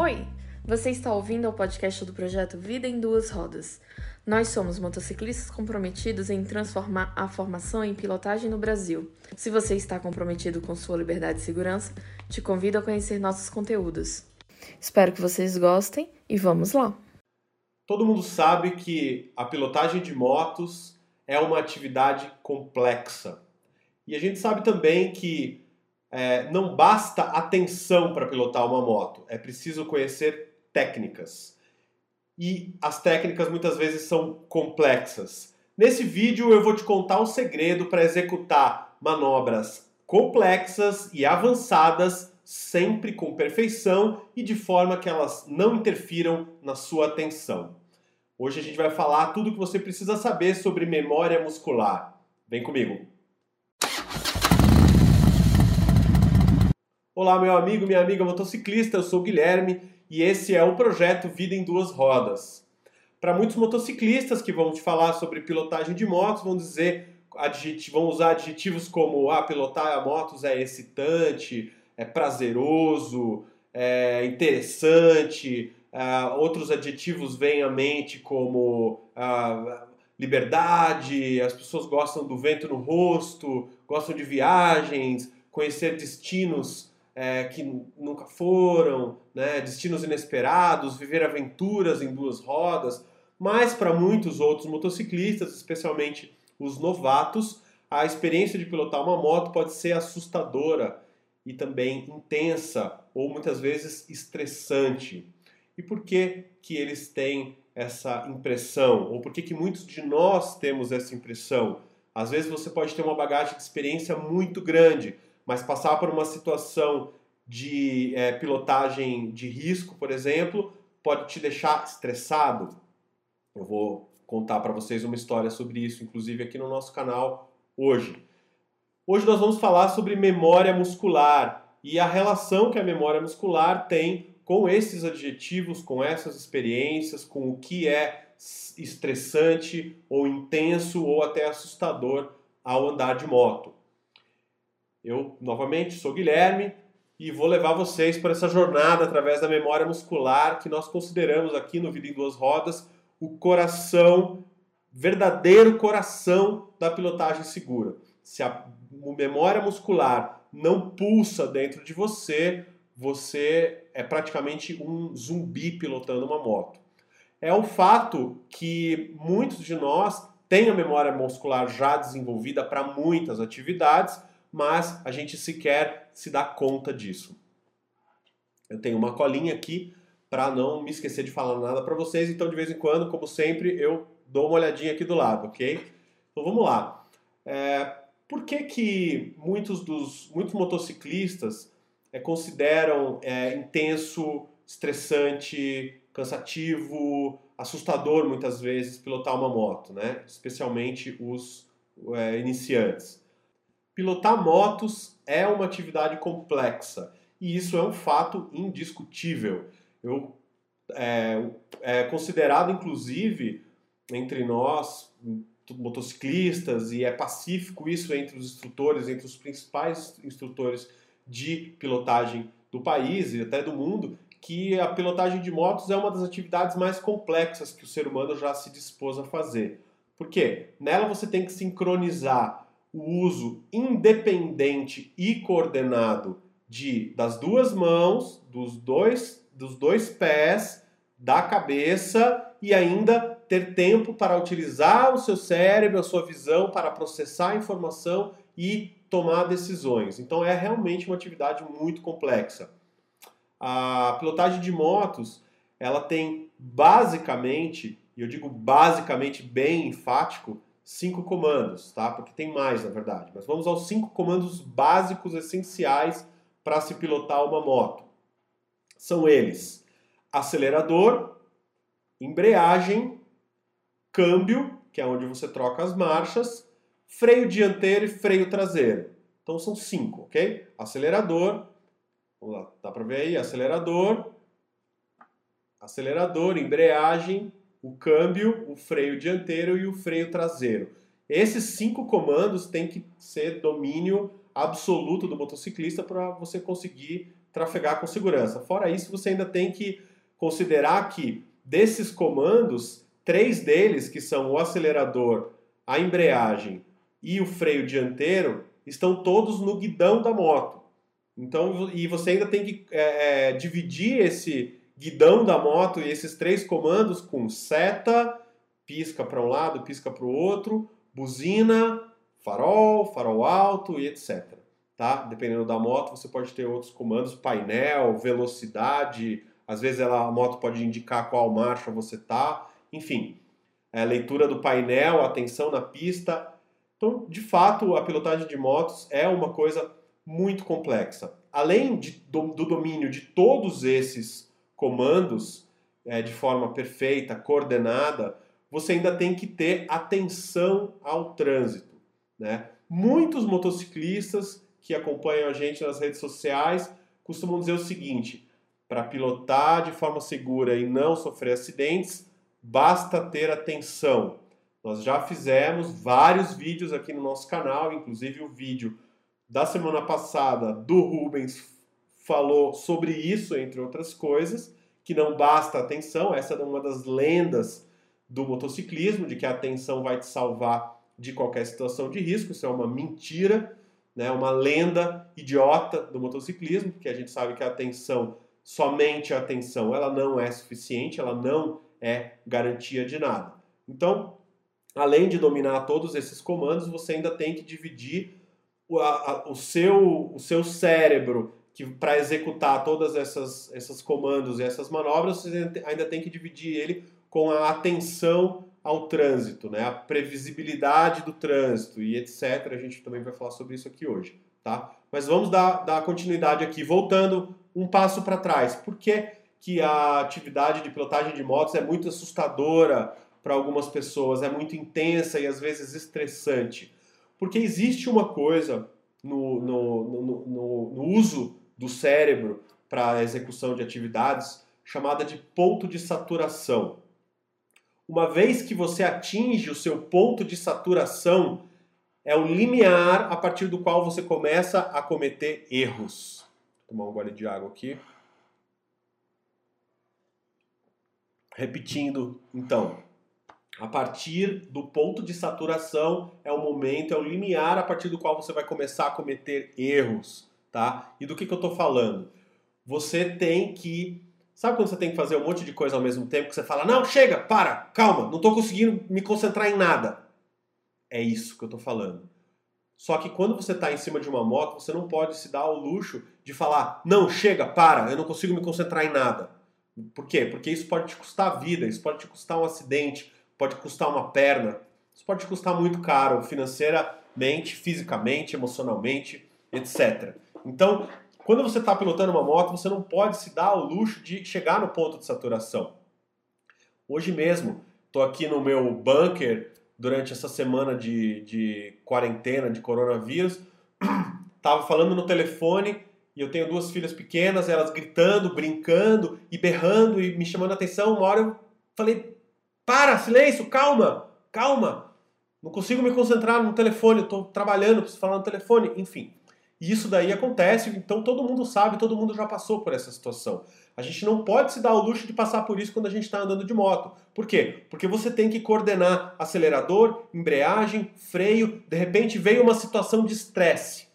Oi! Você está ouvindo o podcast do projeto Vida em Duas Rodas. Nós somos motociclistas comprometidos em transformar a formação em pilotagem no Brasil. Se você está comprometido com sua liberdade e segurança, te convido a conhecer nossos conteúdos. Espero que vocês gostem e vamos lá! Todo mundo sabe que a pilotagem de motos é uma atividade complexa. E a gente sabe também que é, não basta atenção para pilotar uma moto, é preciso conhecer técnicas. E as técnicas muitas vezes são complexas. Nesse vídeo eu vou te contar o segredo para executar manobras complexas e avançadas sempre com perfeição e de forma que elas não interfiram na sua atenção. Hoje a gente vai falar tudo o que você precisa saber sobre memória muscular. Vem comigo! Olá, meu amigo, minha amiga motociclista, eu sou o Guilherme e esse é o projeto Vida em Duas Rodas. Para muitos motociclistas que vão te falar sobre pilotagem de motos, vão dizer, vão usar adjetivos como ah, pilotar motos é excitante, é prazeroso, é interessante. Uh, outros adjetivos vêm à mente como uh, liberdade, as pessoas gostam do vento no rosto, gostam de viagens, conhecer destinos é, que nunca foram, né, destinos inesperados, viver aventuras em duas rodas. Mas para muitos outros motociclistas, especialmente os novatos, a experiência de pilotar uma moto pode ser assustadora e também intensa ou muitas vezes estressante. E por que que eles têm essa impressão? Ou por que que muitos de nós temos essa impressão? Às vezes você pode ter uma bagagem de experiência muito grande, mas passar por uma situação de é, pilotagem de risco, por exemplo, pode te deixar estressado. Eu vou contar para vocês uma história sobre isso, inclusive aqui no nosso canal hoje. Hoje nós vamos falar sobre memória muscular e a relação que a memória muscular tem com esses adjetivos, com essas experiências, com o que é estressante ou intenso ou até assustador ao andar de moto. Eu, novamente, sou Guilherme e vou levar vocês por essa jornada através da memória muscular que nós consideramos aqui no Vida em Duas Rodas o coração, verdadeiro coração da pilotagem segura. Se a memória muscular não pulsa dentro de você, você é praticamente um zumbi pilotando uma moto. É o fato que muitos de nós têm a memória muscular já desenvolvida para muitas atividades, mas a gente sequer se dá conta disso. Eu tenho uma colinha aqui para não me esquecer de falar nada para vocês, então de vez em quando, como sempre, eu dou uma olhadinha aqui do lado, ok? Então vamos lá. É, por que, que muitos dos muitos motociclistas é, consideram é, intenso, estressante, cansativo, assustador muitas vezes pilotar uma moto, né? Especialmente os é, iniciantes. Pilotar motos é uma atividade complexa e isso é um fato indiscutível. Eu é, é considerado inclusive entre nós motociclistas e é pacífico isso entre os instrutores, entre os principais instrutores de pilotagem do país e até do mundo, que a pilotagem de motos é uma das atividades mais complexas que o ser humano já se dispôs a fazer. Por quê? Nela você tem que sincronizar o uso independente e coordenado de das duas mãos, dos dois, dos dois pés, da cabeça e ainda ter tempo para utilizar o seu cérebro, a sua visão para processar a informação e tomar decisões. Então é realmente uma atividade muito complexa. A pilotagem de motos, ela tem basicamente, e eu digo basicamente bem enfático, cinco comandos, tá? Porque tem mais, na verdade. Mas vamos aos cinco comandos básicos essenciais para se pilotar uma moto. São eles: acelerador, embreagem, câmbio, que é onde você troca as marchas, freio dianteiro e freio traseiro. Então são cinco, ok? Acelerador, vamos lá, dá para ver aí, acelerador, acelerador, embreagem, o câmbio, o freio dianteiro e o freio traseiro. Esses cinco comandos têm que ser domínio absoluto do motociclista para você conseguir trafegar com segurança. Fora isso, você ainda tem que considerar que desses comandos, três deles, que são o acelerador, a embreagem e o freio dianteiro, estão todos no guidão da moto. Então, e você ainda tem que é, dividir esse guidão da moto e esses três comandos com seta, pisca para um lado, pisca para o outro, buzina, farol, farol alto e etc. Tá? Dependendo da moto, você pode ter outros comandos, painel, velocidade, às vezes ela, a moto pode indicar qual marcha você tá, enfim, é, leitura do painel, atenção na pista. Então, de fato, a pilotagem de motos é uma coisa muito complexa. Além de, do, do, domínio de todos esses comandos é, de forma perfeita, coordenada, você ainda tem que ter atenção ao trânsito. Né? Muitos motociclistas que acompanham a gente nas redes sociais costumam dizer o seguinte: para pilotar de forma segura e não sofrer acidentes, basta ter atenção. Nós já fizemos vários vídeos aqui no nosso canal, inclusive o vídeo da semana passada do Rubens falou sobre isso, entre outras coisas, que não basta atenção, essa é uma das lendas do motociclismo, de que a atenção vai te salvar de qualquer situação de risco, isso é uma mentira, né, uma lenda idiota do motociclismo, porque a gente sabe que a atenção, somente a atenção, ela não é suficiente, ela não é garantia de nada. Então, além de dominar todos esses comandos, você ainda tem que dividir o, a, o, seu, o seu cérebro que para executar todas essas esses comandos e essas manobras, você ainda tem que dividir ele com a atenção ao trânsito, né? a previsibilidade do trânsito e etc. A gente também vai falar sobre isso aqui hoje. Tá? Mas vamos dar, dar continuidade aqui, voltando um passo para trás. Por que, que a atividade de pilotagem de motos é muito assustadora para algumas pessoas, é muito intensa e às vezes estressante? Porque existe uma coisa no, no, no, no uso do cérebro para a execução de atividades chamada de ponto de saturação. Uma vez que você atinge o seu ponto de saturação, é o limiar a partir do qual você começa a cometer erros. Vou tomar um gole de água aqui. Repetindo, então, a partir do ponto de saturação é o momento, é o limiar a partir do qual você vai começar a cometer erros, tá? E do que, que eu estou falando? Você tem que. Sabe quando você tem que fazer um monte de coisa ao mesmo tempo que você fala, não, chega, para, calma, não estou conseguindo me concentrar em nada. É isso que eu estou falando. Só que quando você está em cima de uma moto, você não pode se dar ao luxo de falar, não, chega, para, eu não consigo me concentrar em nada. Por quê? Porque isso pode te custar a vida, isso pode te custar um acidente, pode custar uma perna, isso pode custar muito caro financeiramente, fisicamente, emocionalmente, etc. Então, quando você está pilotando uma moto, você não pode se dar ao luxo de chegar no ponto de saturação. Hoje mesmo, estou aqui no meu bunker durante essa semana de, de quarentena, de coronavírus, estava falando no telefone e eu tenho duas filhas pequenas, elas gritando, brincando e berrando e me chamando a atenção. Uma hora eu falei, para, silêncio, calma, calma. Não consigo me concentrar no telefone, estou trabalhando, preciso falar no telefone, enfim. E isso daí acontece, então todo mundo sabe, todo mundo já passou por essa situação. A gente não pode se dar o luxo de passar por isso quando a gente está andando de moto. Por quê? Porque você tem que coordenar acelerador, embreagem, freio. De repente veio uma situação de estresse.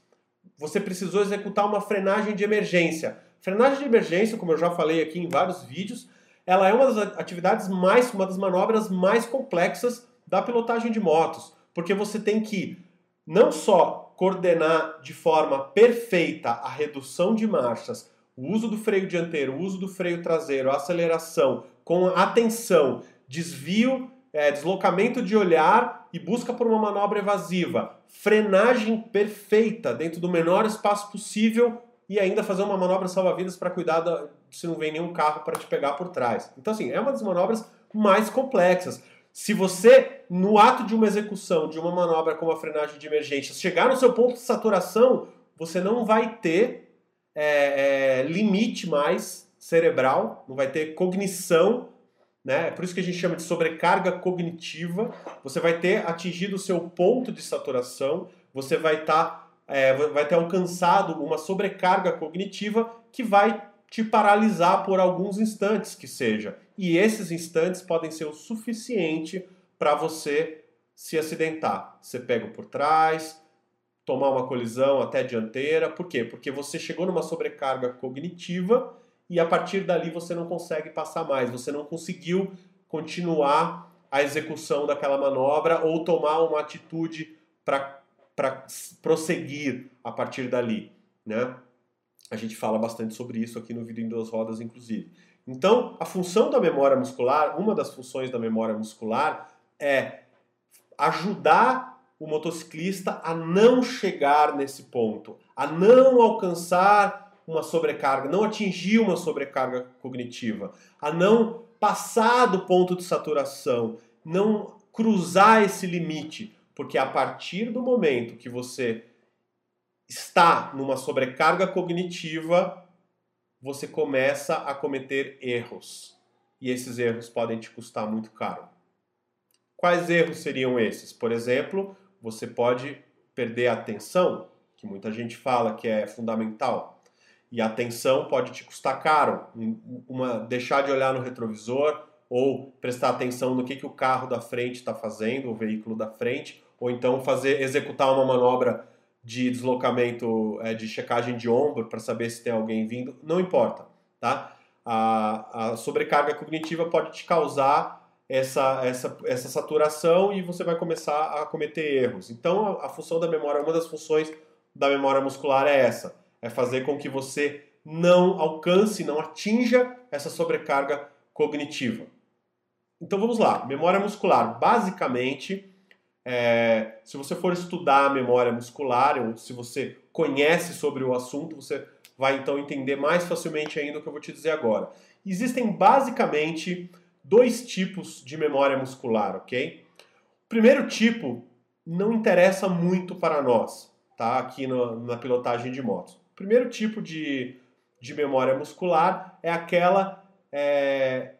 Você precisou executar uma frenagem de emergência. Frenagem de emergência, como eu já falei aqui em vários vídeos, ela é uma das atividades mais, uma das manobras mais complexas da pilotagem de motos, porque você tem que não só coordenar de forma perfeita a redução de marchas, o uso do freio dianteiro, o uso do freio traseiro, a aceleração, com atenção, desvio, é, deslocamento de olhar e busca por uma manobra evasiva, frenagem perfeita dentro do menor espaço possível e ainda fazer uma manobra salva-vidas para cuidar da, se não vem nenhum carro para te pegar por trás. Então, assim, é uma das manobras mais complexas. Se você, no ato de uma execução de uma manobra como a frenagem de emergência, chegar no seu ponto de saturação, você não vai ter é, é, limite mais cerebral, não vai ter cognição, né? É por isso que a gente chama de sobrecarga cognitiva. Você vai ter atingido o seu ponto de saturação, você vai estar tá é, vai ter alcançado uma sobrecarga cognitiva que vai te paralisar por alguns instantes que seja. E esses instantes podem ser o suficiente para você se acidentar. Você pega por trás, tomar uma colisão até dianteira. Por quê? Porque você chegou numa sobrecarga cognitiva e a partir dali você não consegue passar mais. Você não conseguiu continuar a execução daquela manobra ou tomar uma atitude para prosseguir a partir dali, né? A gente fala bastante sobre isso aqui no vídeo em duas rodas, inclusive. Então, a função da memória muscular, uma das funções da memória muscular é ajudar o motociclista a não chegar nesse ponto, a não alcançar uma sobrecarga, não atingir uma sobrecarga cognitiva, a não passar do ponto de saturação, não cruzar esse limite, porque a partir do momento que você está numa sobrecarga cognitiva, você começa a cometer erros. E esses erros podem te custar muito caro. Quais erros seriam esses? Por exemplo, você pode perder a atenção, que muita gente fala que é fundamental. E a atenção pode te custar caro. Uma, deixar de olhar no retrovisor ou prestar atenção no que, que o carro da frente está fazendo, o veículo da frente, ou então fazer executar uma manobra de deslocamento, é, de checagem de ombro para saber se tem alguém vindo, não importa, tá? A, a sobrecarga cognitiva pode te causar essa, essa, essa saturação e você vai começar a cometer erros. Então, a, a função da memória, uma das funções da memória muscular é essa, é fazer com que você não alcance, não atinja essa sobrecarga cognitiva. Então vamos lá, memória muscular. Basicamente, é, se você for estudar a memória muscular, ou se você conhece sobre o assunto, você vai então entender mais facilmente ainda o que eu vou te dizer agora. Existem basicamente dois tipos de memória muscular, ok? O primeiro tipo não interessa muito para nós, tá? Aqui no, na pilotagem de motos. O primeiro tipo de, de memória muscular é aquela é,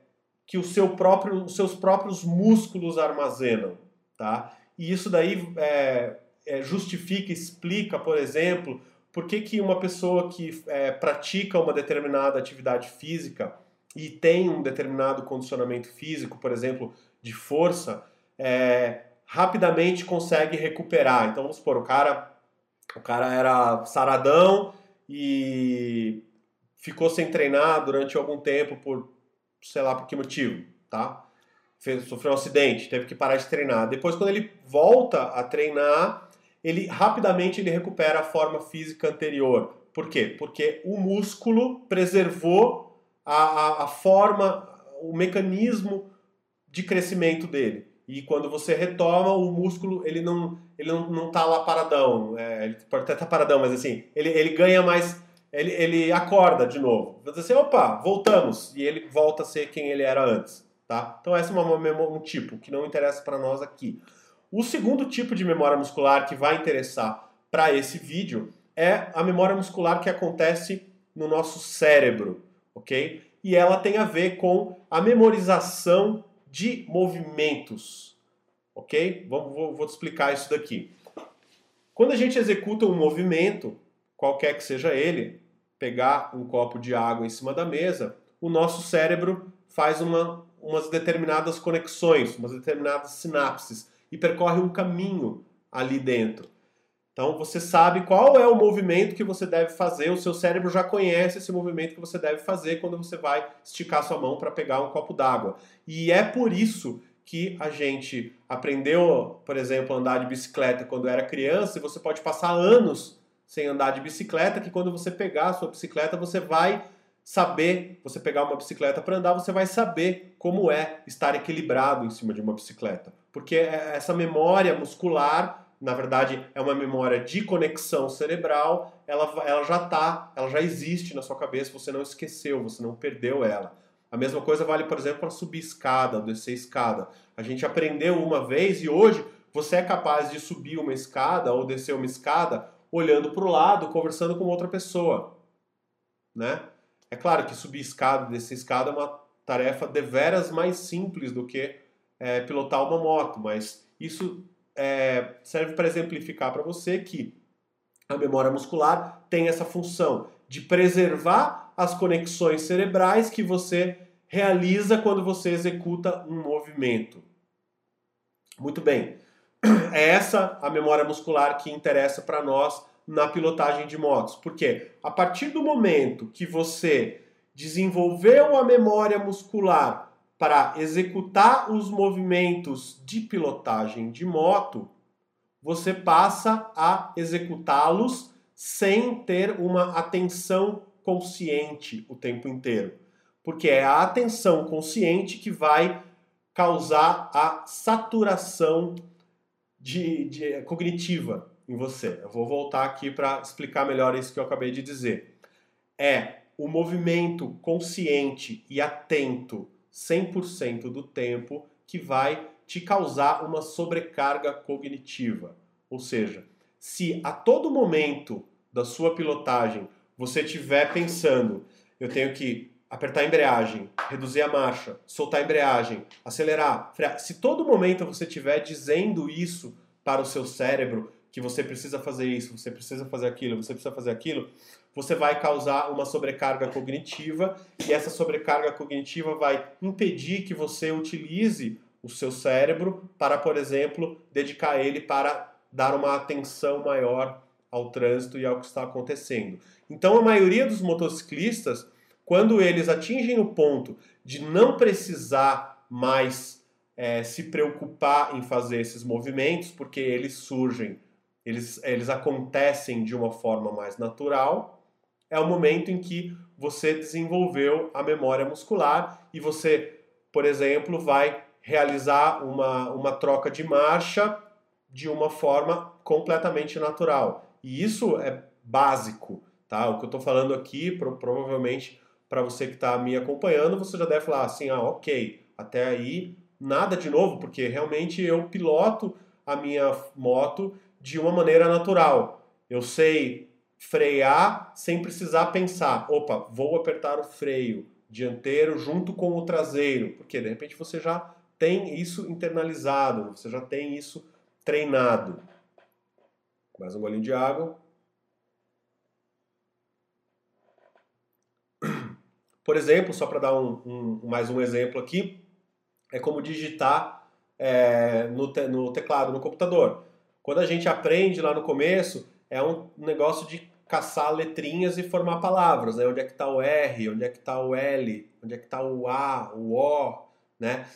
que o seu próprio, os seus próprios músculos armazenam, tá? E isso daí é, é, justifica, explica, por exemplo, por que, que uma pessoa que é, pratica uma determinada atividade física e tem um determinado condicionamento físico, por exemplo, de força, é, rapidamente consegue recuperar. Então, vamos supor, o cara, o cara era saradão e ficou sem treinar durante algum tempo por, sei lá por que motivo, tá? Fez, sofreu um acidente, teve que parar de treinar. Depois, quando ele volta a treinar, ele rapidamente ele recupera a forma física anterior. Por quê? Porque o músculo preservou a, a, a forma, o mecanismo de crescimento dele. E quando você retoma, o músculo ele não ele não, não tá lá paradão. É, ele pode até estar tá paradão, mas assim, ele, ele ganha mais. Ele, ele acorda de novo. Você assim, opa, voltamos. E ele volta a ser quem ele era antes. Tá? Então, essa é uma, um tipo que não interessa para nós aqui. O segundo tipo de memória muscular que vai interessar para esse vídeo é a memória muscular que acontece no nosso cérebro, ok? E ela tem a ver com a memorização de movimentos, ok? Vou, vou, vou te explicar isso daqui. Quando a gente executa um movimento, qualquer que seja ele, pegar um copo de água em cima da mesa, o nosso cérebro faz uma umas determinadas conexões, umas determinadas sinapses e percorre um caminho ali dentro. Então você sabe qual é o movimento que você deve fazer, o seu cérebro já conhece esse movimento que você deve fazer quando você vai esticar sua mão para pegar um copo d'água. E é por isso que a gente aprendeu, por exemplo, a andar de bicicleta quando era criança, e você pode passar anos sem andar de bicicleta, que quando você pegar a sua bicicleta, você vai saber, você pegar uma bicicleta para andar, você vai saber como é estar equilibrado em cima de uma bicicleta. Porque é, essa memória muscular, na verdade, é uma memória de conexão cerebral, ela, ela já está, ela já existe na sua cabeça, você não esqueceu, você não perdeu ela. A mesma coisa vale, por exemplo, para subir escada, descer escada. A gente aprendeu uma vez e hoje você é capaz de subir uma escada ou descer uma escada olhando para o lado, conversando com outra pessoa, né? É claro que subir escada, descer escada é uma tarefa deveras mais simples do que é, pilotar uma moto, mas isso é, serve para exemplificar para você que A memória muscular tem essa função de preservar as conexões cerebrais que você realiza quando você executa um movimento. Muito bem. É essa a memória muscular que interessa para nós na pilotagem de motos. Porque a partir do momento que você desenvolveu a memória muscular para executar os movimentos de pilotagem de moto, você passa a executá-los sem ter uma atenção consciente o tempo inteiro. Porque é a atenção consciente que vai causar a saturação de, de cognitiva em você. Eu vou voltar aqui para explicar melhor isso que eu acabei de dizer. É o movimento consciente e atento 100% do tempo que vai te causar uma sobrecarga cognitiva. Ou seja, se a todo momento da sua pilotagem você estiver pensando, eu tenho que apertar a embreagem, reduzir a marcha, soltar a embreagem, acelerar, frear, se todo momento você estiver dizendo isso para o seu cérebro, que você precisa fazer isso, você precisa fazer aquilo, você precisa fazer aquilo, você vai causar uma sobrecarga cognitiva e essa sobrecarga cognitiva vai impedir que você utilize o seu cérebro para, por exemplo, dedicar ele para dar uma atenção maior ao trânsito e ao que está acontecendo. Então, a maioria dos motociclistas, quando eles atingem o ponto de não precisar mais é, se preocupar em fazer esses movimentos, porque eles surgem eles, eles acontecem de uma forma mais natural, é o momento em que você desenvolveu a memória muscular e você, por exemplo, vai realizar uma, uma troca de marcha de uma forma completamente natural. E isso é básico, tá? O que eu estou falando aqui, pro, provavelmente para você que está me acompanhando, você já deve falar assim, ah, ok, até aí nada de novo, porque realmente eu piloto a minha moto de uma maneira natural. Eu sei frear sem precisar pensar, opa, vou apertar o freio dianteiro junto com o traseiro, porque de repente você já tem isso internalizado, você já tem isso treinado. Mais um golinho de água. Por exemplo, só para dar um, um, mais um exemplo aqui, é como digitar é, no, te, no teclado, no computador. Quando a gente aprende lá no começo, é um negócio de caçar letrinhas e formar palavras, né? Onde é que está o R, onde é que está o L, onde é que está o A, o O, né?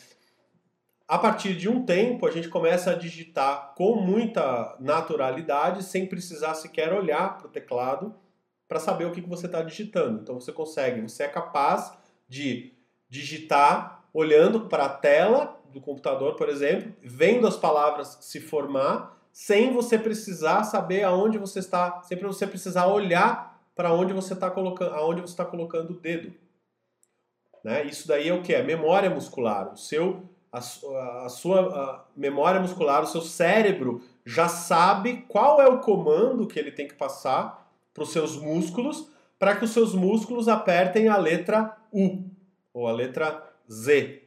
A partir de um tempo, a gente começa a digitar com muita naturalidade, sem precisar sequer olhar para o teclado para saber o que, que você está digitando. Então você consegue, você é capaz de digitar olhando para a tela do computador, por exemplo, vendo as palavras se formar sem você precisar saber aonde você está, sempre você precisar olhar para onde você está colocando, aonde você está colocando o dedo. Né? Isso daí é o que é memória muscular. O seu, a, a sua a memória muscular, o seu cérebro já sabe qual é o comando que ele tem que passar para os seus músculos para que os seus músculos apertem a letra U ou a letra Z,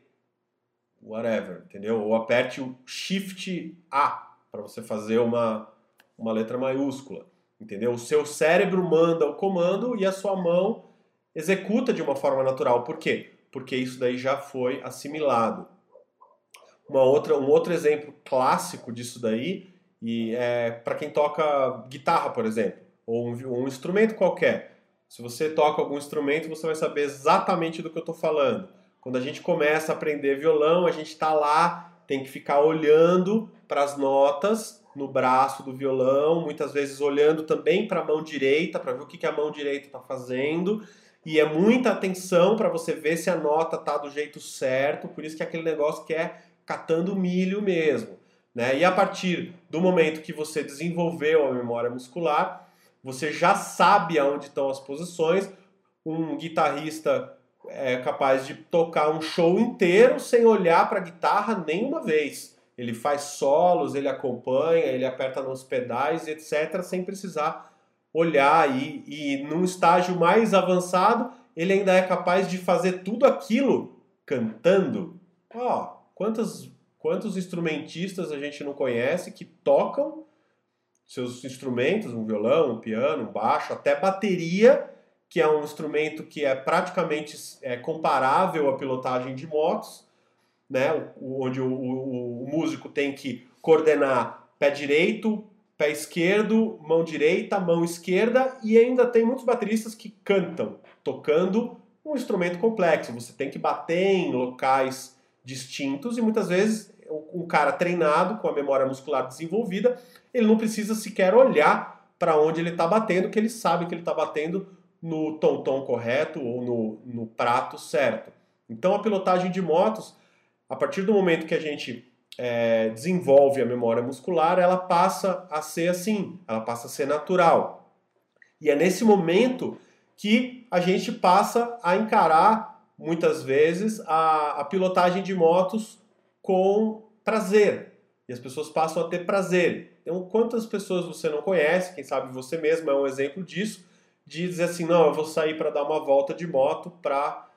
whatever, entendeu? Ou aperte o Shift A para você fazer uma, uma letra maiúscula. Entendeu? O seu cérebro manda o comando e a sua mão executa de uma forma natural. Por quê? Porque isso daí já foi assimilado. Uma outra, um outro exemplo clássico disso daí e é para quem toca guitarra, por exemplo, ou um, um instrumento qualquer. Se você toca algum instrumento, você vai saber exatamente do que eu estou falando. Quando a gente começa a aprender violão, a gente está lá tem que ficar olhando para as notas no braço do violão, muitas vezes olhando também para a mão direita, para ver o que, que a mão direita está fazendo. E é muita atenção para você ver se a nota está do jeito certo, por isso que é aquele negócio que é catando milho mesmo. Né? E a partir do momento que você desenvolveu a memória muscular, você já sabe aonde estão as posições. Um guitarrista é capaz de tocar um show inteiro sem olhar para a guitarra nenhuma vez. Ele faz solos, ele acompanha, ele aperta nos pedais, etc., sem precisar olhar. E, e num estágio mais avançado, ele ainda é capaz de fazer tudo aquilo cantando. Ó, oh, quantos, quantos instrumentistas a gente não conhece que tocam seus instrumentos, um violão, um piano, um baixo, até bateria, que é um instrumento que é praticamente é, comparável à pilotagem de motos, né? onde o, o, o músico tem que coordenar pé direito, pé esquerdo, mão direita, mão esquerda, e ainda tem muitos bateristas que cantam, tocando um instrumento complexo. Você tem que bater em locais distintos e muitas vezes um cara treinado, com a memória muscular desenvolvida, ele não precisa sequer olhar para onde ele está batendo, que ele sabe que ele está batendo no tom-tom correto ou no, no prato certo. Então a pilotagem de motos, a partir do momento que a gente é, desenvolve a memória muscular, ela passa a ser assim, ela passa a ser natural. E é nesse momento que a gente passa a encarar, muitas vezes, a, a pilotagem de motos com prazer. E as pessoas passam a ter prazer. Então, quantas pessoas você não conhece, quem sabe você mesmo é um exemplo disso, de dizer assim, não, eu vou sair para dar uma volta de moto para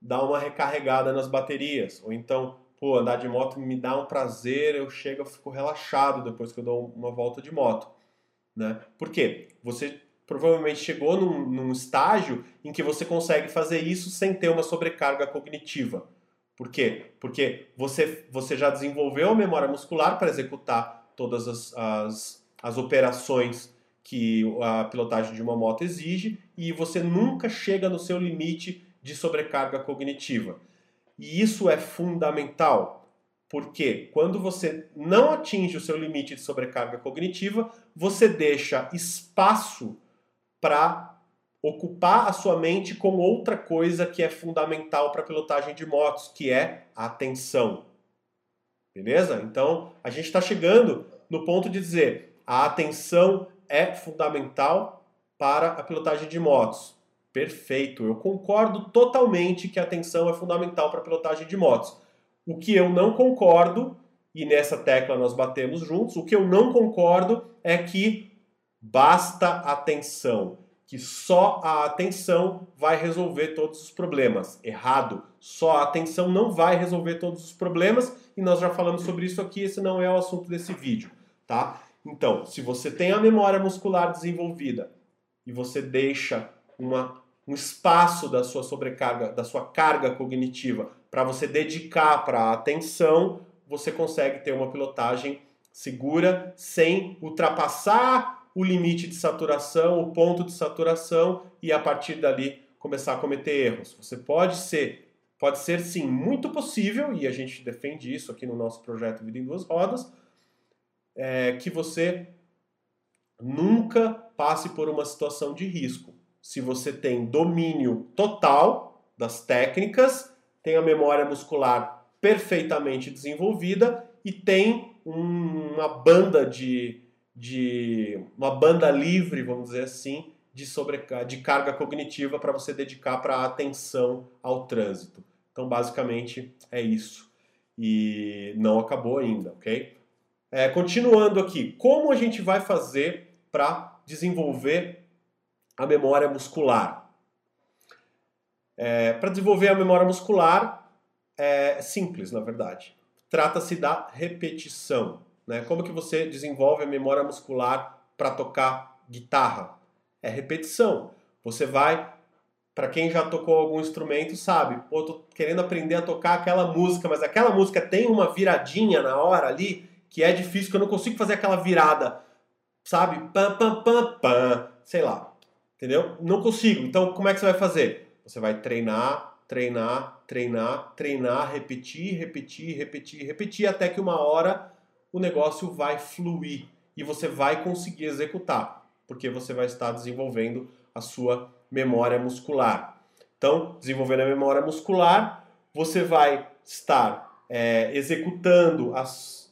dar uma recarregada nas baterias. Ou então, pô, andar de moto me dá um prazer, eu chego, eu fico relaxado depois que eu dou uma volta de moto. Né? Por quê? Você provavelmente chegou num, num estágio em que você consegue fazer isso sem ter uma sobrecarga cognitiva. Por quê? Porque você, você já desenvolveu a memória muscular para executar todas as, as, as operações que a pilotagem de uma moto exige e você nunca chega no seu limite de sobrecarga cognitiva. E isso é fundamental, porque quando você não atinge o seu limite de sobrecarga cognitiva, você deixa espaço para ocupar a sua mente com outra coisa que é fundamental para a pilotagem de motos, que é a atenção. Beleza? Então, a gente está chegando no ponto de dizer a atenção é fundamental para a pilotagem de motos. Perfeito, eu concordo totalmente que a atenção é fundamental para a pilotagem de motos. O que eu não concordo, e nessa tecla nós batemos juntos, o que eu não concordo é que basta atenção, que só a atenção vai resolver todos os problemas. Errado, só a atenção não vai resolver todos os problemas e nós já falamos sobre isso aqui, esse não é o assunto desse vídeo, tá? Então, se você tem a memória muscular desenvolvida e você deixa uma um espaço da sua sobrecarga, da sua carga cognitiva para você dedicar para a atenção, você consegue ter uma pilotagem segura sem ultrapassar o limite de saturação, o ponto de saturação e a partir dali começar a cometer erros. Você pode ser, pode ser sim muito possível e a gente defende isso aqui no nosso projeto Vida em Duas Rodas, é, que você nunca passe por uma situação de risco se você tem domínio total das técnicas, tem a memória muscular perfeitamente desenvolvida e tem uma banda de, de uma banda livre, vamos dizer assim, de, sobre, de carga cognitiva para você dedicar para a atenção ao trânsito. Então, basicamente, é isso. E não acabou ainda, ok? É, continuando aqui, como a gente vai fazer para desenvolver a memória muscular. É, Para desenvolver a memória muscular é simples, na verdade. Trata-se da repetição. Né? Como que você desenvolve a memória muscular para tocar guitarra? É repetição. Você vai, para quem já tocou algum instrumento, sabe, pô, tô querendo aprender a tocar aquela música, mas aquela música tem uma viradinha na hora ali que é difícil, que eu não consigo fazer aquela virada, sabe? Pam, pam, pam, pam, sei lá. Entendeu? Não consigo. Então, como é que você vai fazer? Você vai treinar, treinar, treinar, treinar, repetir, repetir, repetir, repetir, até que uma hora o negócio vai fluir e você vai conseguir executar, porque você vai estar desenvolvendo a sua memória muscular. Então, desenvolvendo a memória muscular, você vai estar é, executando as,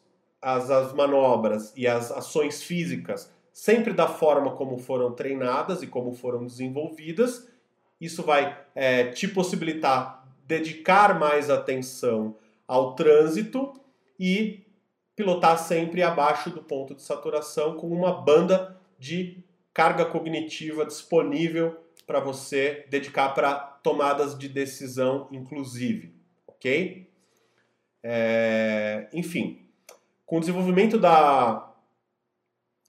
as, as manobras e as ações físicas sempre da forma como foram treinadas e como foram desenvolvidas. Isso vai é, te possibilitar dedicar mais atenção ao trânsito e pilotar sempre abaixo do ponto de saturação com uma banda de carga cognitiva disponível para você dedicar para tomadas de decisão, inclusive, ok? É, enfim, com o desenvolvimento da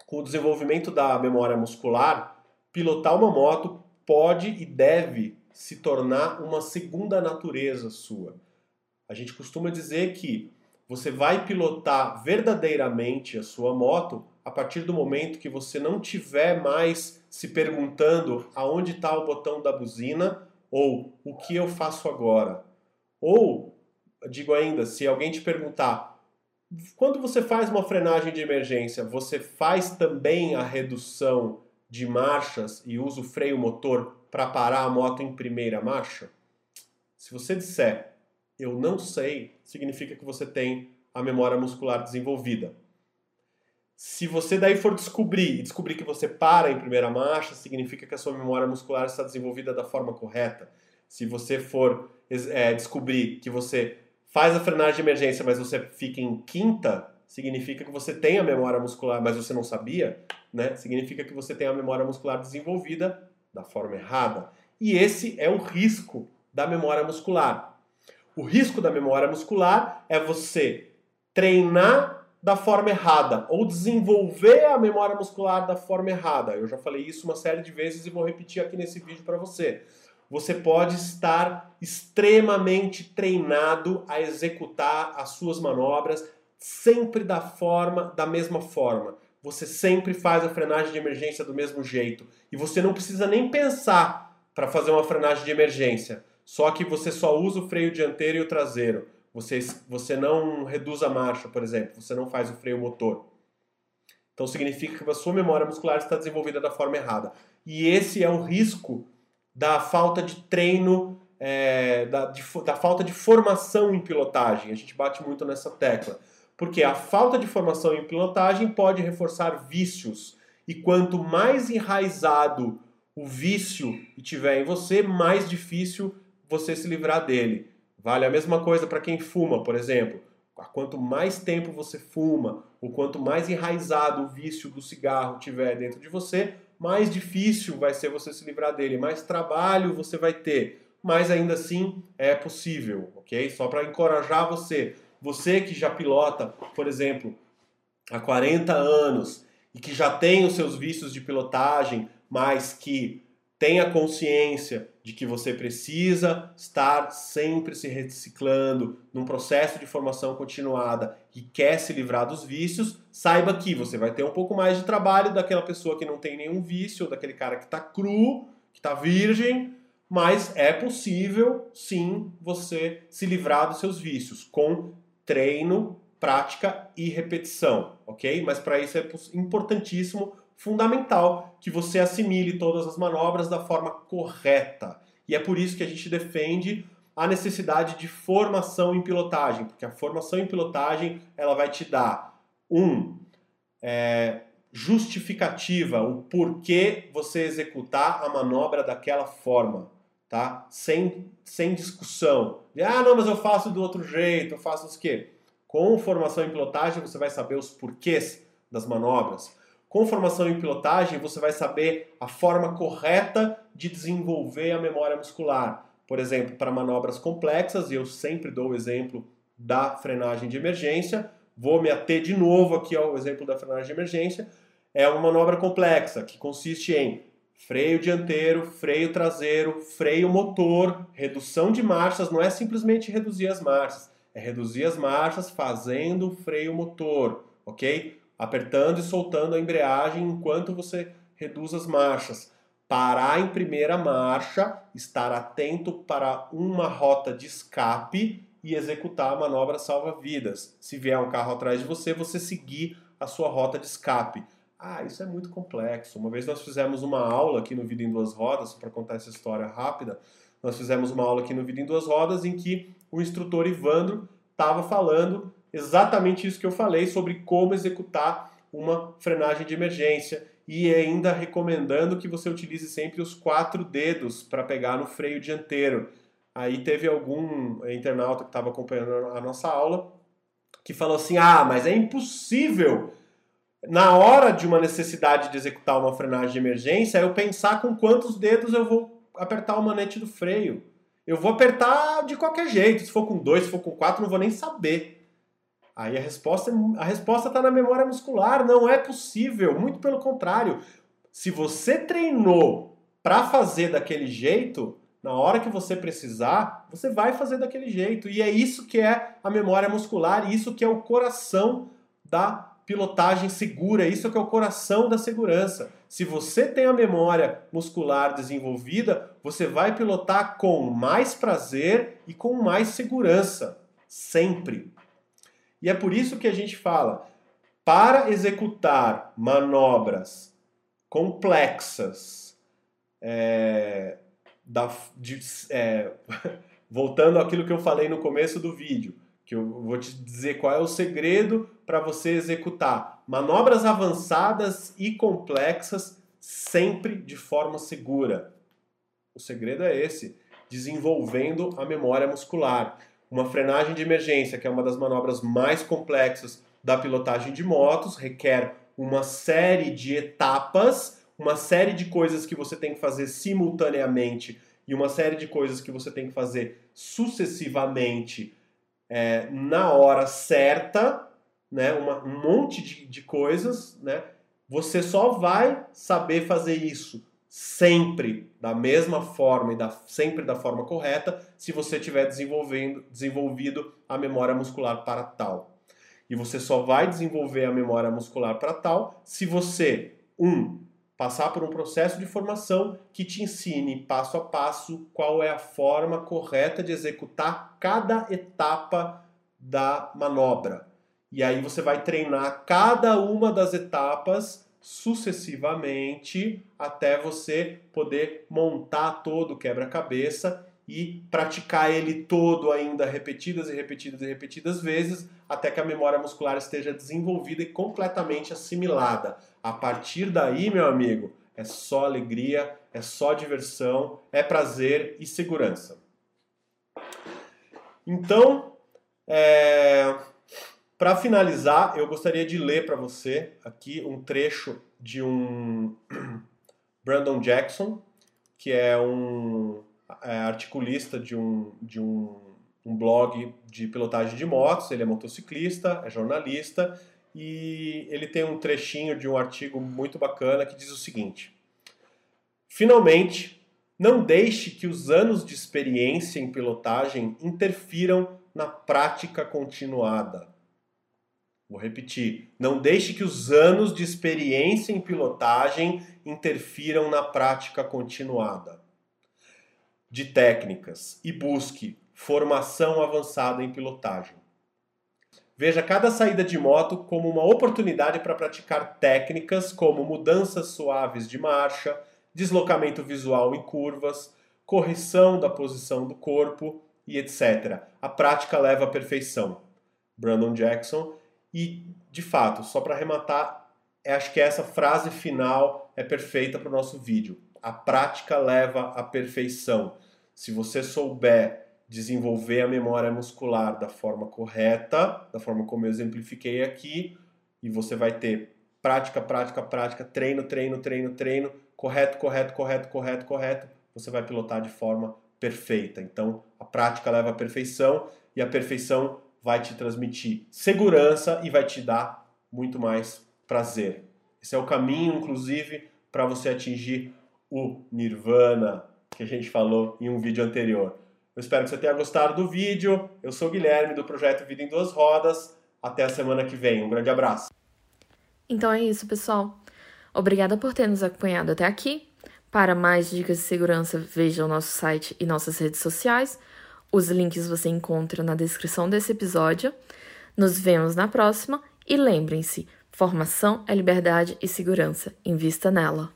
com o desenvolvimento da memória muscular, pilotar uma moto pode e deve se tornar uma segunda natureza sua. A gente costuma dizer que você vai pilotar verdadeiramente a sua moto a partir do momento que você não tiver mais se perguntando aonde está o botão da buzina ou o que eu faço agora. Ou, digo ainda, se alguém te perguntar, quando você faz uma frenagem de emergência, você faz também a redução de marchas e usa o freio motor para parar a moto em primeira marcha? Se você disser eu não sei, significa que você tem a memória muscular desenvolvida. Se você daí for descobrir e descobrir que você para em primeira marcha, significa que a sua memória muscular está desenvolvida da forma correta. Se você for é, descobrir que você faz a frenagem de emergência, mas você fica em quinta, significa que você tem a memória muscular, mas você não sabia, né? Significa que você tem a memória muscular desenvolvida da forma errada. E esse é o risco da memória muscular. O risco da memória muscular é você treinar da forma errada ou desenvolver a memória muscular da forma errada. Eu já falei isso uma série de vezes e vou repetir aqui nesse vídeo para você. Você pode estar extremamente treinado a executar as suas manobras sempre da forma, da mesma forma. Você sempre faz a frenagem de emergência do mesmo jeito e você não precisa nem pensar para fazer uma frenagem de emergência. Só que você só usa o freio dianteiro e o traseiro. Você, você não reduz a marcha, por exemplo. Você não faz o freio motor. Então significa que a sua memória muscular está desenvolvida da forma errada. E esse é o risco da falta de treino, é, da, de, da falta de formação em pilotagem. A gente bate muito nessa tecla. Porque a falta de formação em pilotagem pode reforçar vícios. E quanto mais enraizado o vício tiver em você, mais difícil você se livrar dele. Vale a mesma coisa para quem fuma, por exemplo. Quanto mais tempo você fuma, ou quanto mais enraizado o vício do cigarro tiver dentro de você, mais difícil vai ser você se livrar dele, mais trabalho você vai ter. Mas ainda assim é possível, ok? Só para encorajar você. Você que já pilota, por exemplo, há 40 anos e que já tem os seus vícios de pilotagem, mas que tenha consciência de que você precisa estar sempre se reciclando num processo de formação continuada e quer se livrar dos vícios, saiba que você vai ter um pouco mais de trabalho daquela pessoa que não tem nenhum vício, ou daquele cara que está cru, que está virgem, mas é possível sim você se livrar dos seus vícios com treino, prática e repetição, ok? Mas para isso é importantíssimo fundamental que você assimile todas as manobras da forma correta. E é por isso que a gente defende a necessidade de formação em pilotagem, porque a formação em pilotagem ela vai te dar um é, justificativa, o porquê você executar a manobra daquela forma, tá? Sem, sem discussão. De, ah, não, mas eu faço do outro jeito, eu faço os quê? Com formação em pilotagem você vai saber os porquês das manobras. Com formação em pilotagem, você vai saber a forma correta de desenvolver a memória muscular. Por exemplo, para manobras complexas, e eu sempre dou o exemplo da frenagem de emergência, vou me ater de novo aqui ao exemplo da frenagem de emergência. É uma manobra complexa que consiste em freio dianteiro, freio traseiro, freio motor, redução de marchas, não é simplesmente reduzir as marchas, é reduzir as marchas fazendo freio motor, ok? Apertando e soltando a embreagem enquanto você reduz as marchas. Parar em primeira marcha, estar atento para uma rota de escape e executar a manobra salva-vidas. Se vier um carro atrás de você, você seguir a sua rota de escape. Ah, isso é muito complexo. Uma vez nós fizemos uma aula aqui no Vida em Duas Rodas, para contar essa história rápida, nós fizemos uma aula aqui no Vida em Duas Rodas em que o instrutor Ivandro estava falando exatamente isso que eu falei sobre como executar uma frenagem de emergência e ainda recomendando que você utilize sempre os quatro dedos para pegar no freio dianteiro. Aí teve algum internauta que estava acompanhando a nossa aula que falou assim: ah, mas é impossível na hora de uma necessidade de executar uma frenagem de emergência eu pensar com quantos dedos eu vou apertar o manete do freio. Eu vou apertar de qualquer jeito, se for com dois, se for com quatro, não vou nem saber. Aí a resposta, a resposta está na memória muscular. Não é possível. Muito pelo contrário. Se você treinou para fazer daquele jeito, na hora que você precisar, você vai fazer daquele jeito. E é isso que é a memória muscular, e isso que é o coração da pilotagem segura, isso que é o coração da segurança. Se você tem a memória muscular desenvolvida, você vai pilotar com mais prazer e com mais segurança, sempre. E é por isso que a gente fala, para executar manobras complexas, é, da, de, é, voltando àquilo que eu falei no começo do vídeo, que eu vou te dizer qual é o segredo para você executar manobras avançadas e complexas sempre de forma segura. O segredo é esse, desenvolvendo a memória muscular. Uma frenagem de emergência, que é uma das manobras mais complexas da pilotagem de motos, requer uma série de etapas, uma série de coisas que você tem que fazer simultaneamente e uma série de coisas que você tem que fazer sucessivamente é, na hora certa, né, uma, um monte de, de coisas, né, você só vai saber fazer isso sempre da mesma forma e da, sempre da forma correta se você tiver desenvolvendo, desenvolvido a memória muscular para tal. E você só vai desenvolver a memória muscular para tal se você, um, passar por um processo de formação que te ensine passo a passo qual é a forma correta de executar cada etapa da manobra. E aí você vai treinar cada uma das etapas sucessivamente até você poder montar todo o quebra-cabeça e praticar ele todo ainda repetidas e repetidas e repetidas vezes até que a memória muscular esteja desenvolvida e completamente assimilada. A partir daí, meu amigo, é só alegria, é só diversão, é prazer e segurança. Então, é... para finalizar, eu gostaria de ler para você aqui um trecho de um Brandon Jackson, que é um é, articulista de um, de um, um blog de pilotagem de motos. Ele é motociclista, é jornalista e ele tem um trechinho de um artigo muito bacana que diz o seguinte: Finalmente, não deixe que os anos de experiência em pilotagem interfiram na prática continuada. Vou repetir. Não deixe que os anos de experiência em pilotagem interfiram na prática continuada de técnicas e busque formação avançada em pilotagem. Veja cada saída de moto como uma oportunidade para praticar técnicas como mudanças suaves de marcha, deslocamento visual em curvas, correção da posição do corpo e etc. A prática leva à perfeição. Brandon Jackson. E, de fato, só para arrematar, acho que essa frase final é perfeita para o nosso vídeo. A prática leva à perfeição. Se você souber desenvolver a memória muscular da forma correta, da forma como eu exemplifiquei aqui, e você vai ter prática, prática, prática, treino, treino, treino, treino, correto, correto, correto, correto, correto, você vai pilotar de forma perfeita. Então, a prática leva à perfeição e a perfeição vai te transmitir segurança e vai te dar muito mais prazer. Esse é o caminho, inclusive, para você atingir o nirvana que a gente falou em um vídeo anterior. Eu espero que você tenha gostado do vídeo. Eu sou o Guilherme do projeto Vida em Duas Rodas. Até a semana que vem. Um grande abraço. Então é isso, pessoal. Obrigada por ter nos acompanhado até aqui. Para mais dicas de segurança, veja o nosso site e nossas redes sociais. Os links você encontra na descrição desse episódio. Nos vemos na próxima e lembrem-se: formação é liberdade e segurança. Invista nela.